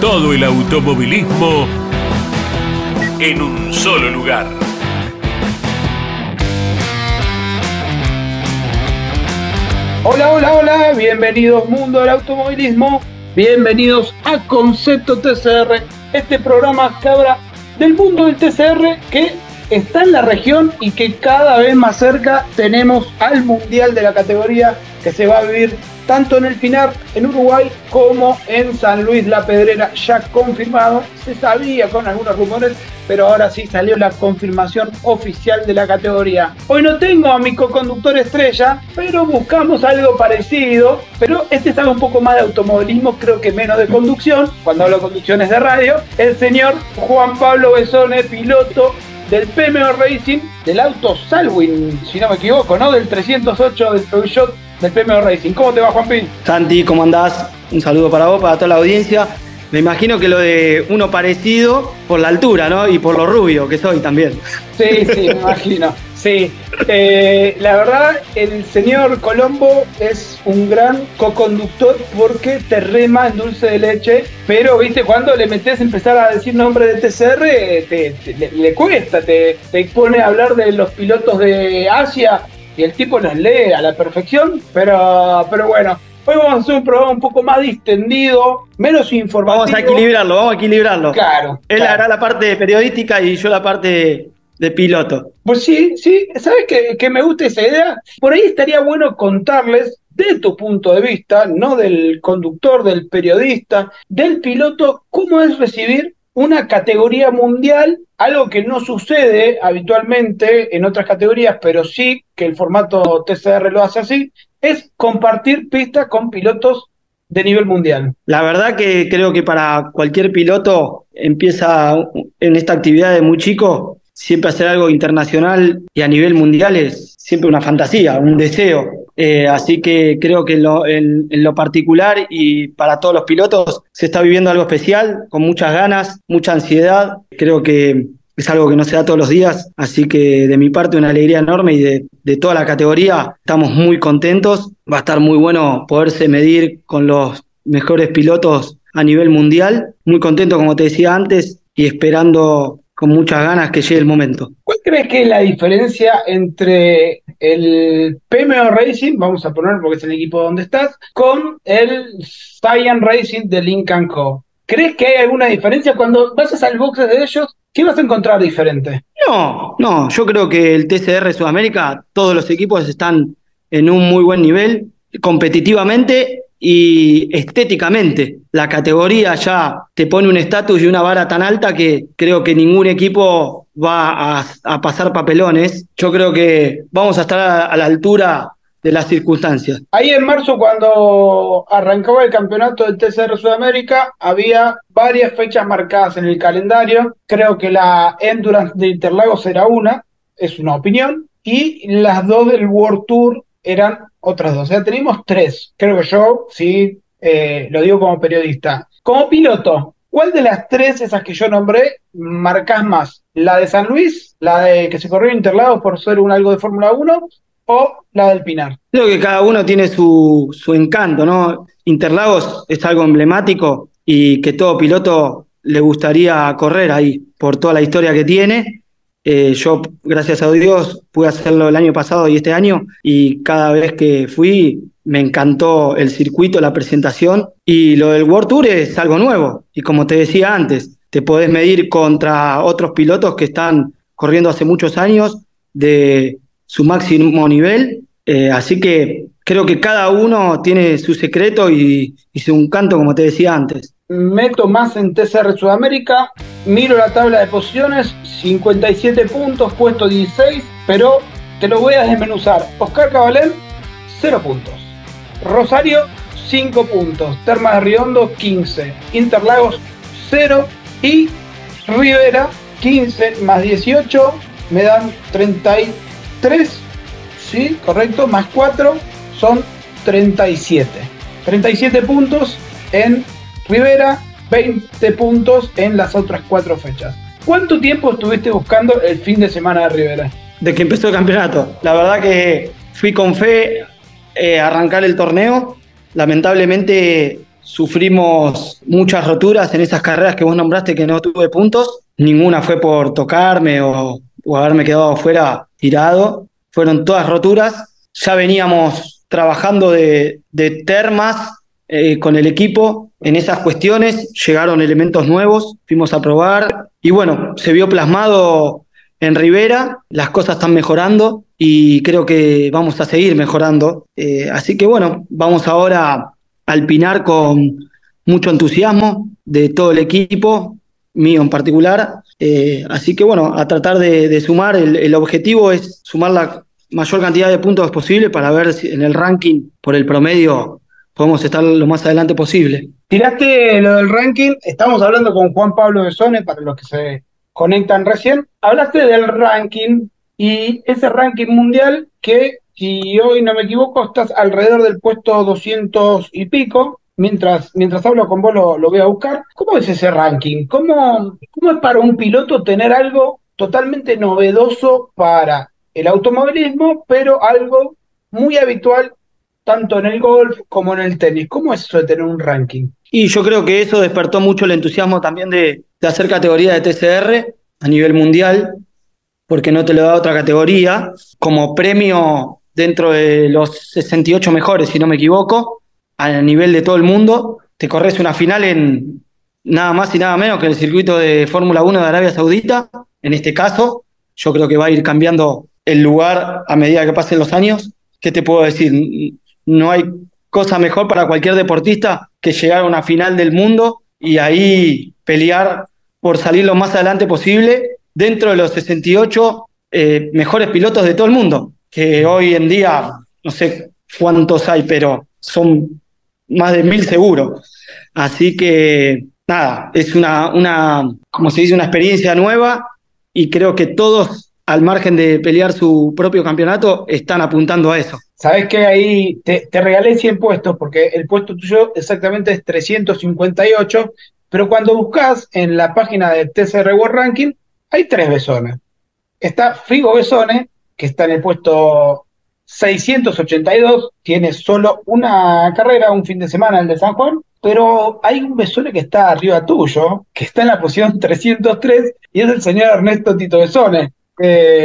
Todo el automovilismo en un solo lugar. Hola, hola, hola, bienvenidos mundo del automovilismo, bienvenidos a Concepto TCR, este programa que habla del mundo del TCR que está en la región y que cada vez más cerca tenemos al Mundial de la categoría que se va a vivir tanto en el Pinar, en Uruguay, como en San Luis La Pedrera, ya confirmado. Se sabía con algunos rumores, pero ahora sí salió la confirmación oficial de la categoría. Hoy no tengo a mi co-conductor estrella, pero buscamos algo parecido. Pero este es algo un poco más de automovilismo, creo que menos de conducción. Cuando hablo de conducciones de radio, el señor Juan Pablo Besone, piloto del PMO Racing, del auto Salwin, si no me equivoco, ¿no? Del 308 del Peugeot del PMO Racing. ¿Cómo te va, Juanpín? Santi, ¿cómo andás? Un saludo para vos, para toda la audiencia. Me imagino que lo de uno parecido por la altura, ¿no? Y por lo rubio que soy también. Sí, sí, me imagino. Sí, eh, la verdad, el señor Colombo es un gran co-conductor porque te rema en dulce de leche, pero viste, cuando le metes a empezar a decir nombre de TCR, te, le, cuesta, te, te pone a hablar de los pilotos de Asia y el tipo los lee a la perfección, pero, pero bueno. Hoy vamos a hacer un programa un poco más distendido, menos informativo. Vamos a equilibrarlo, vamos a equilibrarlo. Claro. Él hará la parte periodística y yo la parte de piloto. Pues sí, sí, ¿sabes que, que me gusta esa idea? Por ahí estaría bueno contarles de tu punto de vista, no del conductor, del periodista, del piloto, cómo es recibir una categoría mundial, algo que no sucede habitualmente en otras categorías, pero sí que el formato TCR lo hace así, es compartir pistas con pilotos de nivel mundial. La verdad que creo que para cualquier piloto empieza en esta actividad de muy chico, siempre hacer algo internacional y a nivel mundial es siempre una fantasía, un deseo. Eh, así que creo que en lo, particular y para todos los pilotos se está viviendo algo especial, con muchas ganas, mucha ansiedad. Creo que es algo que no se da todos los días, así que de mi parte una alegría enorme y de, de toda la categoría estamos muy contentos. Va a estar muy bueno poderse medir con los mejores pilotos a nivel mundial. Muy contento, como te decía antes, y esperando con muchas ganas que llegue el momento. ¿Cuál crees que es la diferencia entre el PMO Racing, vamos a poner porque es el equipo donde estás, con el Cyan Racing de Lincoln Co? ¿Crees que hay alguna diferencia cuando vas al boxe de ellos? ¿Qué vas a encontrar diferente? No, no, yo creo que el TCR Sudamérica, todos los equipos están en un muy buen nivel competitivamente y estéticamente. La categoría ya te pone un estatus y una vara tan alta que creo que ningún equipo va a, pasar papelones. Yo creo que vamos a estar a, la altura de las circunstancias. Ahí en marzo, cuando arrancaba el campeonato del TCR Sudamérica, había varias fechas marcadas en el calendario. Creo que la Endurance de Interlagos era una, es una opinión, y las dos del World Tour eran otras dos. O sea, tenemos tres. Creo que yo, sí, eh, lo digo como periodista. Como piloto, ¿cuál de las tres, esas que yo nombré, marcas más? ¿La de San Luis? ¿La de que se corrió Interlagos por ser un algo de Fórmula 1? ¿O la del Pinar? Creo que cada uno tiene su, su encanto, ¿no? Interlagos es algo emblemático y que todo piloto le gustaría correr ahí por toda la historia que tiene eh, yo, gracias a Dios, pude hacerlo el año pasado y este año y cada vez que fui me encantó el circuito, la presentación y lo del World Tour es algo nuevo. Y como te decía antes, te podés medir contra otros pilotos que están corriendo hace muchos años de su máximo nivel. Eh, así que creo que cada uno tiene su secreto y, y su encanto, como te decía antes meto más en TCR Sudamérica, miro la tabla de posiciones, 57 puntos, puesto 16, pero te lo voy a desmenuzar. Oscar Cabalén, 0 puntos. Rosario, 5 puntos. Termas de Riondo, 15. Interlagos, 0 y Rivera 15 más 18 me dan 33, ¿sí? Correcto, más 4 son 37. 37 puntos en Rivera, 20 puntos en las otras cuatro fechas. ¿Cuánto tiempo estuviste buscando el fin de semana de Rivera? De que empezó el campeonato. La verdad que fui con fe eh, a arrancar el torneo. Lamentablemente sufrimos muchas roturas en esas carreras que vos nombraste que no tuve puntos. Ninguna fue por tocarme o, haberme quedado afuera tirado. Fueron todas roturas. Ya veníamos trabajando de, termas eh, con el equipo en esas cuestiones. Llegaron elementos nuevos, fuimos a probar y bueno, se vio plasmado en Rivera. Las cosas están mejorando y creo que vamos a seguir mejorando. Eh, así que bueno, vamos ahora alpinar con mucho entusiasmo de todo el equipo, mío en particular. Eh, así que bueno, a tratar de, sumar, el, objetivo es sumar la mayor cantidad de puntos posible para ver si en el ranking por el promedio podemos estar lo más adelante posible. Tiraste lo del ranking, estamos hablando con Juan Pablo Besone, para los que se conectan recién. Hablaste del ranking y ese ranking mundial que si hoy no me equivoco, estás alrededor del puesto 200 y pico. Mientras, mientras hablo con vos lo, voy a buscar. ¿Cómo es ese ranking? ¿Cómo, ¿Cómo es para un piloto tener algo totalmente novedoso para el automovilismo, pero algo muy habitual tanto en el golf como en el tenis? ¿Cómo es eso de tener un ranking? Y yo creo que eso despertó mucho el entusiasmo también de, de hacer categoría de TCR a nivel mundial, porque no te lo da otra categoría. Como premio dentro de los 68 mejores, si no me equivoco, a nivel de todo el mundo. Te corres una final en nada más y nada menos que el circuito de Fórmula 1 de Arabia Saudita. En este caso, yo creo que va a ir cambiando el lugar a medida que pasen los años. ¿Qué te puedo decir? No hay cosa mejor para cualquier deportista que llegar a una final del mundo y ahí pelear por salir lo más adelante posible dentro de los 68 eh, mejores pilotos de todo el mundo que hoy en día no sé cuántos hay, pero son más de mil seguros. Así que nada, es una, una, como se dice, una experiencia nueva y creo que todos, al margen de pelear su propio campeonato, están apuntando a eso. Sabes que ahí te, te regalé 100 puestos porque el puesto tuyo exactamente es 358, pero cuando buscas en la página de TCR World Ranking, hay tres besones. Está Figo Besone, que está en el puesto 682, tiene solo una carrera, un fin de semana, el de San Juan, pero hay un Besone que está arriba tuyo, que está en la posición 303, y es el señor Ernesto Tito Besone.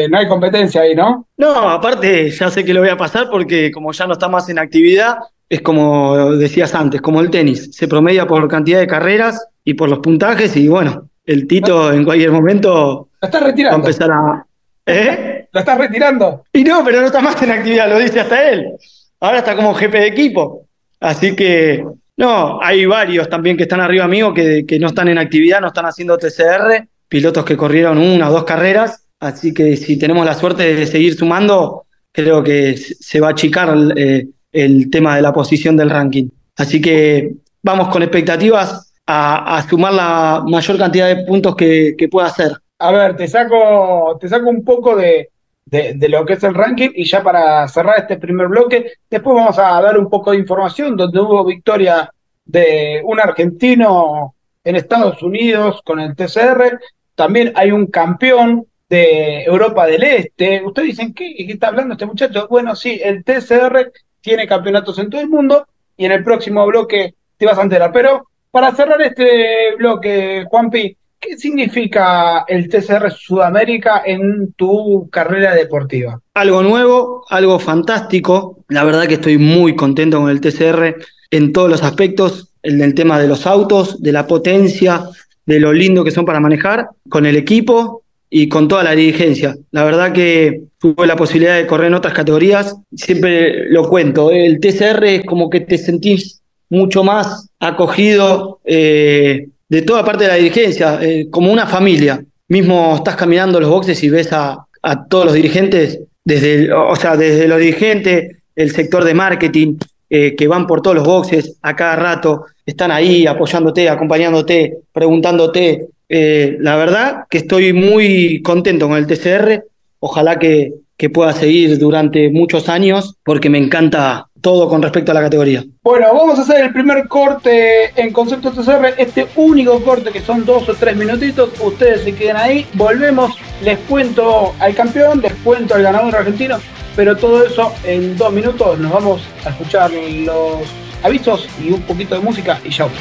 No hay competencia ahí, ¿no? No, aparte ya sé que lo voy a pasar porque como ya no está más en actividad, es como decías antes, como el tenis, se promedia por cantidad de carreras y por los puntajes y bueno, el Tito en cualquier momento está retirando. va a empezar a... ¿Eh? ¿Lo estás retirando? Y no, pero no está más en actividad, lo dice hasta él. Ahora está como jefe de equipo. Así que, no, hay varios también que están arriba mío que, que no están en actividad, no están haciendo TCR, pilotos que corrieron una o dos carreras. Así que si tenemos la suerte de seguir sumando, creo que se va a achicar el, eh, tema de la posición del ranking. Así que vamos con expectativas a, sumar la mayor cantidad de puntos que, que pueda hacer. A ver, te saco, te saco un poco de, de, lo que es el ranking. Y ya para cerrar este primer bloque, después vamos a dar un poco de información donde hubo victoria de un argentino en Estados Unidos con el TCR. También hay un campeón de Europa del Este. Ustedes dicen, ¿qué, ¿qué está hablando este muchacho? Bueno, sí, el TCR tiene campeonatos en todo el mundo y en el próximo bloque te vas a enterar. Pero para cerrar este bloque, Juanpi, ¿Qué significa el TCR Sudamérica en tu carrera deportiva? Algo nuevo, algo fantástico. La verdad que estoy muy contento con el TCR en todos los aspectos, el del tema de los autos, de la potencia, de lo lindo que son para manejar, con el equipo y con toda la dirigencia. La verdad que tuve la posibilidad de correr en otras categorías, siempre lo cuento, el TCR es como que te sentís mucho más acogido. Eh, de toda parte de la dirigencia, eh, como una familia. Mismo estás caminando los boxes y ves a, todos los dirigentes, desde, o sea, desde los dirigentes, el sector de marketing, eh, que van por todos los boxes a cada rato, están ahí apoyándote, acompañándote, preguntándote. Eh, la verdad que estoy muy contento con el TCR. Ojalá que, que pueda seguir durante muchos años porque me encanta todo con respecto a la categoría. Bueno, vamos a hacer el primer corte en concepto TCR, este único corte que son dos o tres minutitos, ustedes se quedan ahí, volvemos, les cuento al campeón, les cuento al ganador argentino, pero todo eso en dos minutos, nos vamos a escuchar los avisos y un poquito de música y chao.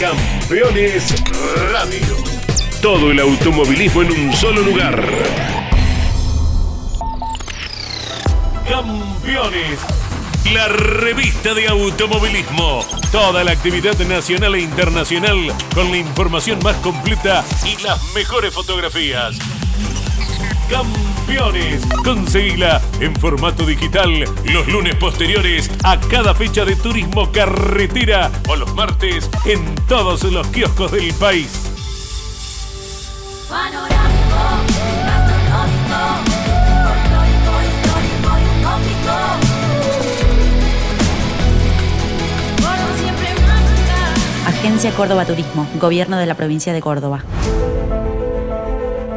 Campeones Radio. Todo el automovilismo en un solo lugar. Campeones. La revista de automovilismo. Toda la actividad nacional e internacional con la información más completa y las mejores fotografías. Campeones. Conseguila en formato digital los lunes posteriores a cada fecha de turismo carretera o los martes en todos los kioscos del país. Agencia Córdoba Turismo, Gobierno de la Provincia de Córdoba.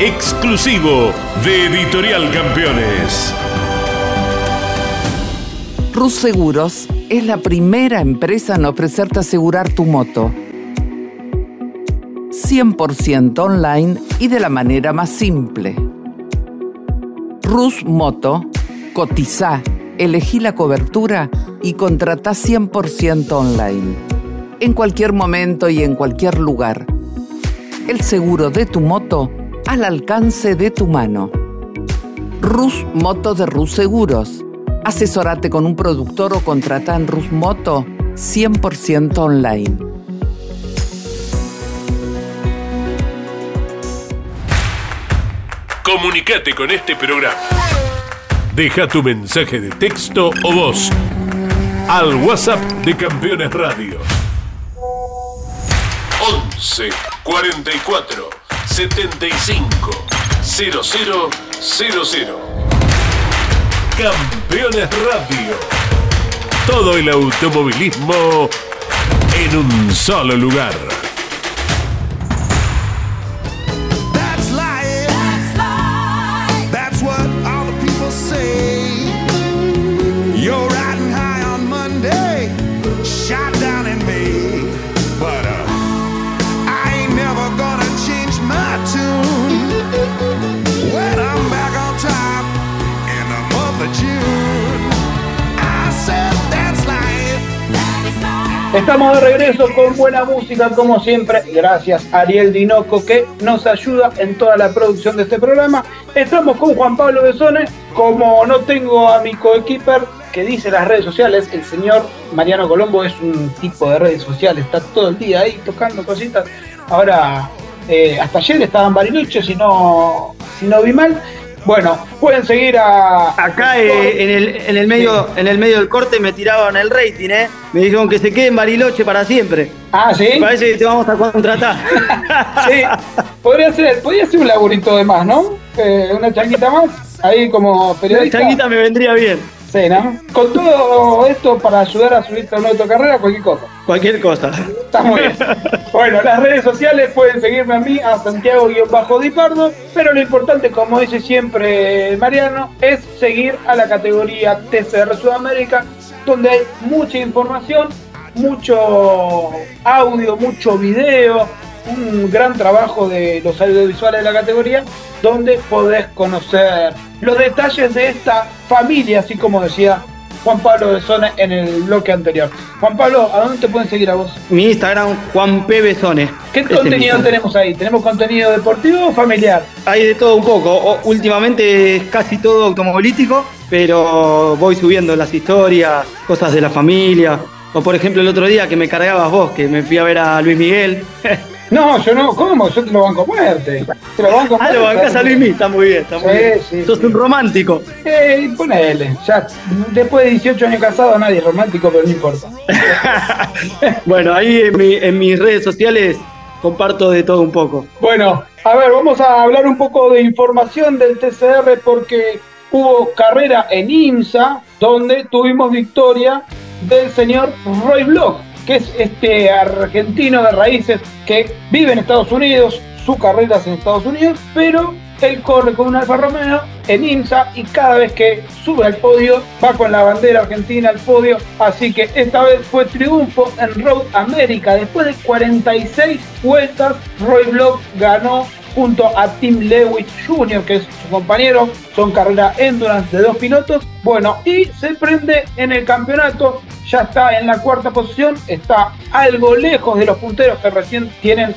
Exclusivo de Editorial Campeones. Rus Seguros es la primera empresa en ofrecerte asegurar tu moto. 100% online y de la manera más simple. Rus Moto, cotiza, elegí la cobertura y contrata 100% online. En cualquier momento y en cualquier lugar. El seguro de tu moto al alcance de tu mano. Rus Moto de Rus Seguros. Asesorate con un productor o contrata en Rus Moto 100% online. Comunicate con este programa. Deja tu mensaje de texto o voz al WhatsApp de Campeones Radio. 11 44 75 0000. Campeones Radio. Todo el automovilismo en un solo lugar. Estamos de regreso con buena música como siempre, gracias Ariel Dinoco que nos ayuda en toda la producción de este programa. Estamos con Juan Pablo Besone, como no tengo a mi coequiper que dice las redes sociales, el señor Mariano Colombo es un tipo de redes sociales, está todo el día ahí tocando cositas. Ahora, eh, hasta ayer estaba en Bariloche, si no, si no vi mal. Bueno, pueden seguir a... Acá eh, en, el, en, el medio, en el medio del corte me tiraban el rating, ¿eh? Me dijeron que se quede en Bariloche para siempre. Ah, ¿sí? Me parece que te vamos a contratar. sí, podría ser, podría ser un laburito de más, ¿no? Eh, una changuita más, ahí como periodista. Una changuita me vendría bien. Sí, ¿no? Con todo esto para ayudar a subirte a una autocarrera, cualquier cosa. Cualquier cosa. Está muy bien. bueno, las redes sociales pueden seguirme a mí, a Santiago-Dipardo, pero lo importante, como dice siempre Mariano, es seguir a la categoría TCR Sudamérica, donde hay mucha información, mucho audio, mucho video, un gran trabajo de los audiovisuales de la categoría, donde podés conocer los detalles de esta familia, así como decía Juan Pablo Besone en el bloque anterior. Juan Pablo, ¿a dónde te pueden seguir a vos? Mi Instagram, Juan P. Besone. ¿Qué contenido tenemos ahí? ¿Tenemos contenido deportivo o familiar? Hay de todo un poco. O, últimamente es casi todo automovilístico, pero voy subiendo las historias, cosas de la familia. O por ejemplo el otro día que me cargabas vos, que me fui a ver a Luis Miguel. No, yo no, ¿cómo? Yo te lo banco a muerte. Te lo banco a ah, lo bancás a Luis está muy bien, está muy Sí, bien. sí, Sos sí. un romántico. Eh, ponele, ya, después de 18 años casado nadie es romántico, pero no importa. bueno, ahí en, mi- en mis redes sociales comparto de todo un poco. Bueno, a ver, vamos a hablar un poco de información del TCR porque hubo carrera en IMSA donde tuvimos victoria del señor Roy Block, que es este argentino de raíces que vive en Estados Unidos, su carrera es en Estados Unidos, pero él corre con un Alfa Romeo en IMSA y cada vez que sube al podio va con la bandera argentina al podio, así que esta vez fue triunfo en Road America. Después de 46 vueltas, Roy Block ganó junto a Tim Lewis Jr., que es su compañero, son carrera endurance de dos pilotos. Bueno, y se prende en el campeonato, ya está en la cuarta posición, está algo lejos de los punteros que recién tienen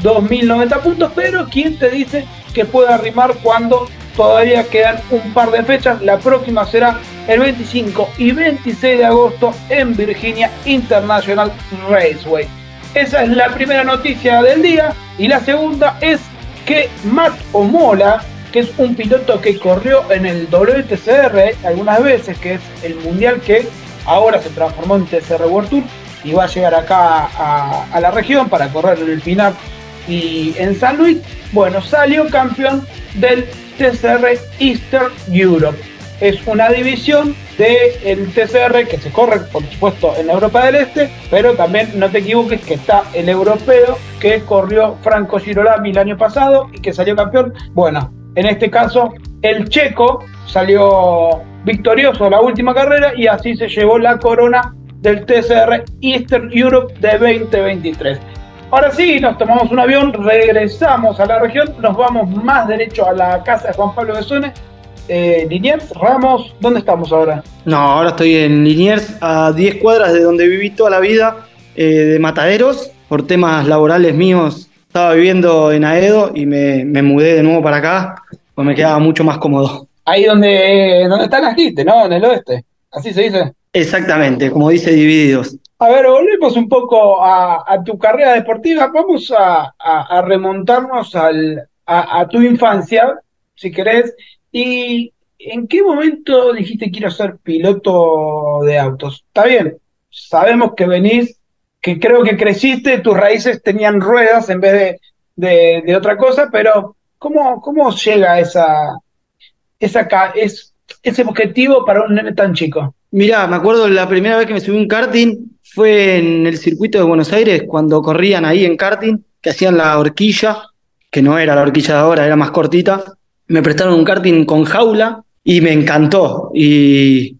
2090 puntos, pero ¿quién te dice que puede arrimar cuando todavía quedan un par de fechas? La próxima será el 25 y 26 de agosto en Virginia International Raceway. Esa es la primera noticia del día y la segunda es que Matt Omola, que es un piloto que corrió en el WTCR algunas veces, que es el mundial que ahora se transformó en TCR World Tour y va a llegar acá a, la región para correr en el Pinar y en San Luis, bueno, salió campeón del TCR Eastern Europe. Es una división del TCR que se corre, por supuesto, en Europa del Este, pero también no te equivoques que está el europeo que corrió Franco Girolami el año pasado y que salió campeón. Bueno, en este caso, el checo salió victorioso la última carrera y así se llevó la corona del TCR Eastern Europe de 2023. Ahora sí, nos tomamos un avión, regresamos a la región, nos vamos más derecho a la casa de Juan Pablo Besone. Eh, Liniers, Ramos, ¿dónde estamos ahora? No, ahora estoy en Liniers, a 10 cuadras de donde viví toda la vida, eh, de Mataderos. Por temas laborales míos, estaba viviendo en Aedo y me, me mudé de nuevo para acá, pues me quedaba mucho más cómodo. Ahí donde, donde están las quistes, ¿no? En el oeste. Así se dice. Exactamente, como dice Divididos. A ver, volvemos un poco a, a tu carrera deportiva. Vamos a, a- a remontarnos al, a tu infancia, si querés. ¿Y en qué momento dijiste quiero ser piloto de autos? Está bien, sabemos que venís, que creo que creciste, tus raíces tenían ruedas en vez de, de- otra cosa, pero ¿cómo, cómo llega esa, esa, es, ese objetivo para un nene tan chico? Mirá, me acuerdo la primera vez que me subí un karting fue en el circuito de Buenos Aires, cuando corrían ahí en karting, que hacían la horquilla, que no era la horquilla de ahora, era más cortita. Me prestaron un karting con jaula y me encantó. Y,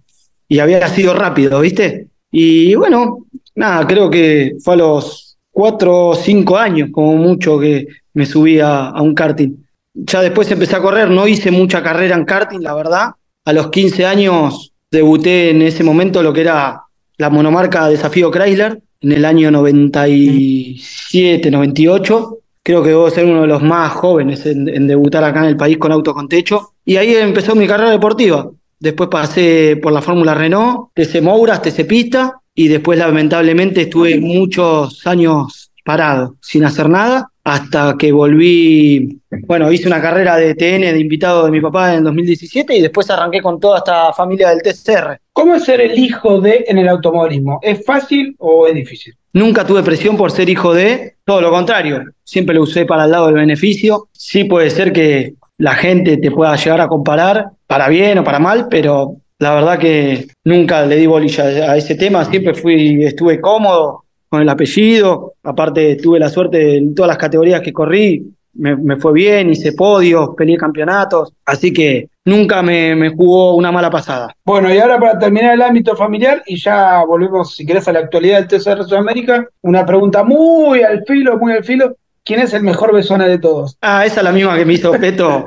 había sido rápido, ¿viste? Y bueno, nada, creo que fue a los cuatro o cinco años, como mucho, que me subí a, a un karting. Ya después empecé a correr, no hice mucha carrera en karting, la verdad. A los 15 años debuté en ese momento lo que era la monomarca Desafío Chrysler, en el año 97, 98. Creo que debo ser uno de los más jóvenes en, en debutar acá en el país con auto con techo. Y ahí empezó mi carrera deportiva. Después pasé por la Fórmula Renault, TC Mouras, TC Pista, y después lamentablemente estuve muchos años parado, sin hacer nada, hasta que volví, bueno, hice una carrera de TN de invitado de mi papá en 2017 y después arranqué con toda esta familia del TCR. ¿Cómo es ser el hijo de en el automovilismo? ¿Es fácil o es difícil? Nunca tuve presión por ser hijo de, todo lo contrario, siempre lo usé para el lado del beneficio. Sí puede ser que la gente te pueda llegar a comparar, para bien o para mal, pero la verdad que nunca le di bolilla a ese tema, siempre fui, estuve cómodo con el apellido, aparte tuve la suerte en todas las categorías que corrí, me, me fue bien, hice podios, peleé campeonatos, así que nunca me, me jugó una mala pasada. Bueno, y ahora para terminar el ámbito familiar, y ya volvemos, si querés, a la actualidad del TCR Sudamérica, una pregunta muy al filo, muy al filo. ¿Quién es el mejor besone de todos? Ah, esa es la misma que me hizo Peto.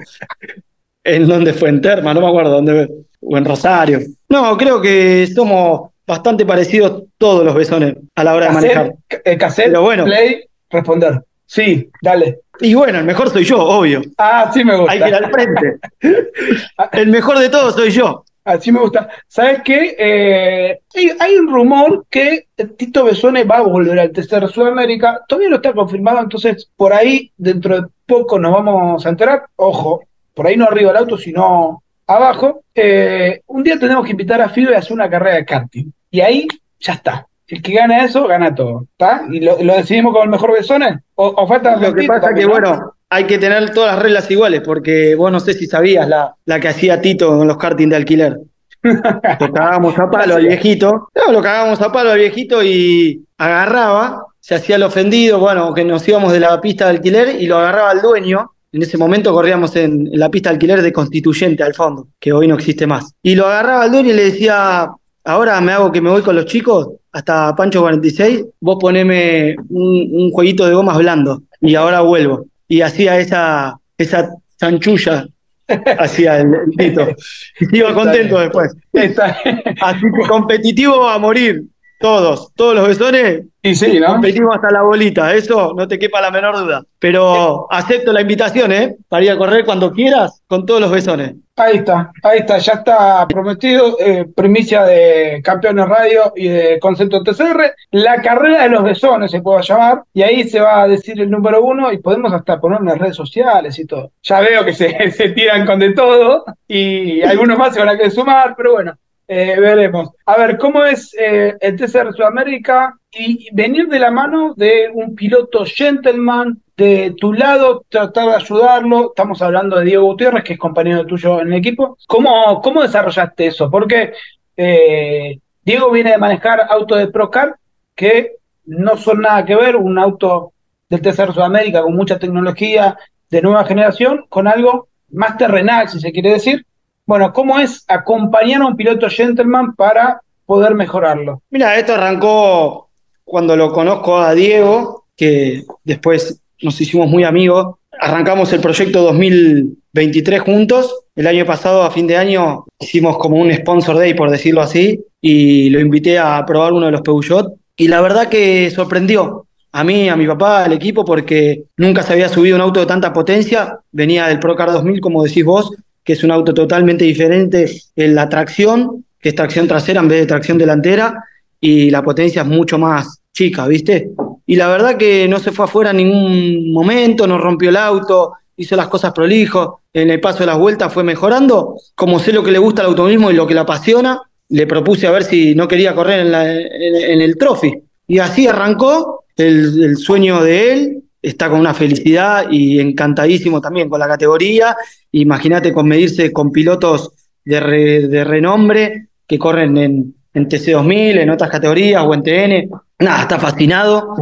¿En dónde fue? En Terma, no me acuerdo dónde. O en Rosario. No, creo que somos bastante parecidos todos los besones a la hora de manejar. Eh, cassette, Pero bueno. play, responder. Sí, dale. Y bueno, el mejor soy yo, obvio. Ah, sí me gusta. Hay que ir al frente. El mejor de todos soy yo. Así me gusta. ¿Sabes qué? Eh, hay, hay un rumor que Tito Besone va a volver al TCR Sudamérica. Todavía no está confirmado, entonces por ahí dentro de poco nos vamos a enterar. Ojo, por ahí no arriba del auto, sino abajo. Eh, un día tenemos que invitar a Fido y hacer una carrera de karting. Y ahí ya está. El que gana eso, gana todo. ¿Está? ¿Y lo, lo decidimos con el mejor Besone? ¿O, o falta Lo que pasa que, también, no? bueno, hay que tener todas las reglas iguales, porque vos no sé si sabías la, la que hacía Tito con los karting de alquiler. Lo cagábamos a palo al viejito. No, lo cagábamos a palo al viejito y agarraba, se hacía el ofendido, bueno, que nos íbamos de la pista de alquiler y lo agarraba al dueño. En ese momento corríamos en, en la pista de alquiler de Constituyente al fondo, que hoy no existe más. Y lo agarraba al dueño y le decía, ahora me hago que me voy con los chicos hasta Pancho 46, vos poneme un, un jueguito de gomas blando y ahora vuelvo. Y hacía esa, esa chanchulla, hacía el, el Tito. Y iba contento después. Así que competitivo a morir, todos, todos los besones, Y sí, ¿no? competimos hasta la bolita, eso no te quepa la menor duda. Pero acepto la invitación, ¿eh? Para ir a correr cuando quieras, con todos los besones. Ahí está, ahí está, ya está prometido, eh, primicia de Campeones Radio y de Concepto TCR, la carrera de los besones se puede llamar, y ahí se va a decir el número uno y podemos hasta poner en las redes sociales y todo. Ya veo que se, se tiran con de todo y algunos más se van a querer sumar, pero bueno, eh, veremos. A ver, ¿cómo es eh, el TCR Sudamérica y venir de la mano de un piloto gentleman de tu lado, tratar de ayudarlo? Estamos hablando de Diego Gutiérrez, que es compañero tuyo en el equipo. ¿Cómo, cómo desarrollaste eso? Porque eh, Diego viene de manejar autos de Procar que no son nada que ver, un auto del TCR Sudamérica con mucha tecnología de nueva generación, con algo más terrenal, si se quiere decir. Bueno, ¿cómo es acompañar a un piloto gentleman para poder mejorarlo? Mira, esto arrancó cuando lo conozco a Diego, que después nos hicimos muy amigos. Arrancamos el proyecto 2023 juntos. El año pasado, a fin de año, hicimos como un sponsor day, por decirlo así, y lo invité a probar uno de los Peugeot. Y la verdad que sorprendió a mí, a mi papá, al equipo, porque nunca se había subido un auto de tanta potencia. Venía del Procar 2000, como decís vos, que es un auto totalmente diferente en la tracción, que es tracción trasera en vez de tracción delantera, y la potencia es mucho más chica, ¿viste? Y la verdad que no se fue afuera en ningún momento, no rompió el auto, hizo las cosas prolijo, en el paso de las vueltas fue mejorando, como sé lo que le gusta al automovilismo y lo que le apasiona, le propuse a ver si no quería correr en, el trophy. Y así arrancó el sueño de él, está con una felicidad y encantadísimo también con la categoría. Imagínate con medirse con pilotos de, re- de renombre que corren en, en TC2000, en otras categorías o en TN. Nada, está fascinado.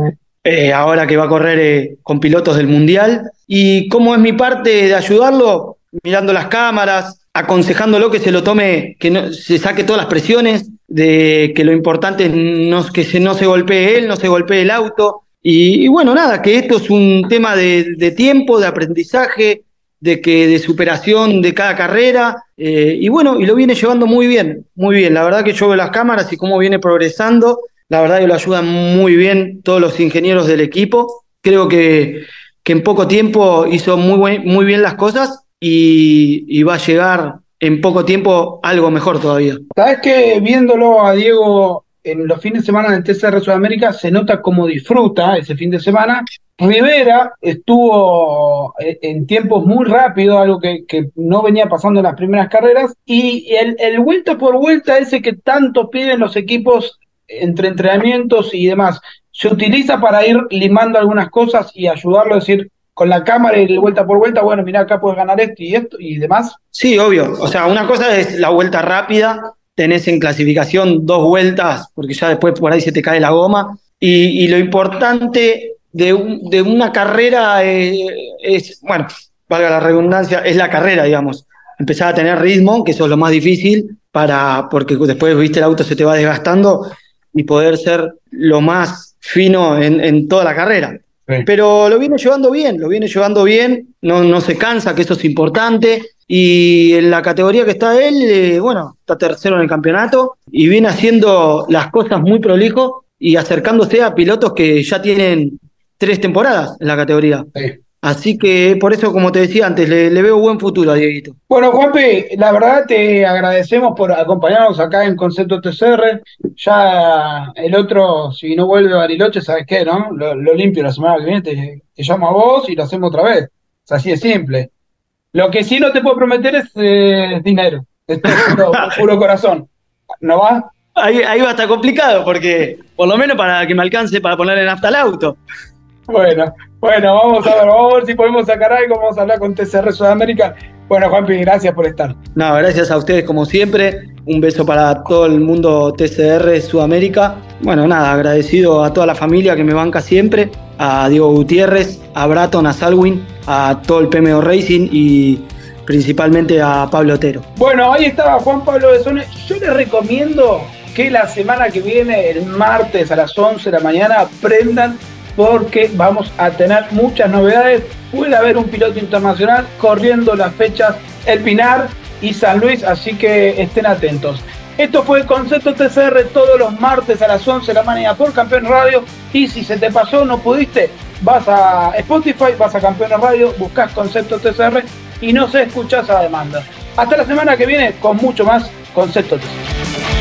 eh, ahora que va a correr eh, con pilotos del Mundial. ¿Y cómo es mi parte de ayudarlo? Mirando las cámaras, aconsejándolo que se lo tome, que no, se saque todas las presiones, de que lo importante es no, que se, no se golpee él, no se golpee el auto. Y, bueno, nada, que esto es un tema de, de tiempo, de aprendizaje, de que de superación de cada carrera eh, y bueno y lo viene llevando muy bien muy bien. La verdad que yo veo las cámaras y cómo viene progresando la verdad que lo ayudan muy bien todos los ingenieros del equipo. Creo que, que en poco tiempo hizo muy buen- muy bien las cosas y, y va a llegar en poco tiempo algo mejor todavía. Sabes que viéndolo a Diego en los fines de semana del TCR Sudamérica se nota cómo disfruta ese fin de semana. Rivera estuvo eh, en tiempos muy rápidos, algo que, no venía pasando en las primeras carreras, y el, el vuelta por vuelta ese que tanto piden los equipos entre entrenamientos y demás, se utiliza para ir limando algunas cosas y ayudarlo a decir con la cámara y el vuelta por vuelta, bueno, mira, acá puedes ganar esto y esto y demás. Sí, obvio. O sea, una cosa es la vuelta rápida, tenés en clasificación dos vueltas, porque ya después por ahí se te cae la goma. Y, lo importante de, un- de una carrera eh, es, bueno, valga la redundancia, es la carrera, digamos. Empezar a tener ritmo, que eso es lo más difícil, para, porque después, viste, el auto se te va desgastando y poder ser lo más fino en toda la carrera. Pero lo viene llevando bien, lo viene llevando bien, no, no se cansa, que eso es importante. Y en la categoría que está él, eh, bueno, está tercero en el campeonato y viene haciendo las cosas muy prolijo y acercándose a pilotos que ya tienen tres temporadas en la categoría. Sí. Así que por eso, como te decía antes, le, le veo buen futuro a Dieguito. Bueno, Juanpi, la verdad te agradecemos por acompañarnos acá en Concepto TCR. Ya el otro, si no vuelve Bariloche, ¿sabes qué, no? Lo, lo limpio la semana que viene, te, te llamo a vos y lo hacemos otra vez. Así de simple. Lo que sí no te puedo prometer es eh, dinero. Esto es puro, puro corazón. ¿No va? Ahí, ahí va a estar complicado, porque por lo menos para que me alcance para ponerle nafta al auto. Bueno, bueno, vamos a ver, vamos a ver si podemos sacar algo, vamos a hablar con TCR Sudamérica. Bueno, Juanpi, gracias por estar. No, gracias a ustedes como siempre. Un beso para todo el mundo TCR Sudamérica. Bueno, nada, agradecido a toda la familia que me banca siempre, a Diego Gutiérrez, a Braton, a Salwin, a todo el PMO Racing y principalmente a Pablo Otero. Bueno, ahí estaba Juan Pablo de Sone. Yo les recomiendo que la semana que viene, el martes a las 11 de la mañana, aprendan porque vamos a tener muchas novedades. Puede haber un piloto internacional corriendo las fechas El Pinar y San Luis, así que estén atentos. Esto fue Concepto TCR todos los martes a las 11 de la mañana por Campeón Radio. Y si se te pasó, no pudiste, vas a Spotify, vas a Campeón Radio, buscas Concepto TCR y no se escuchas a demanda. Hasta la semana que viene con mucho más Concepto TCR.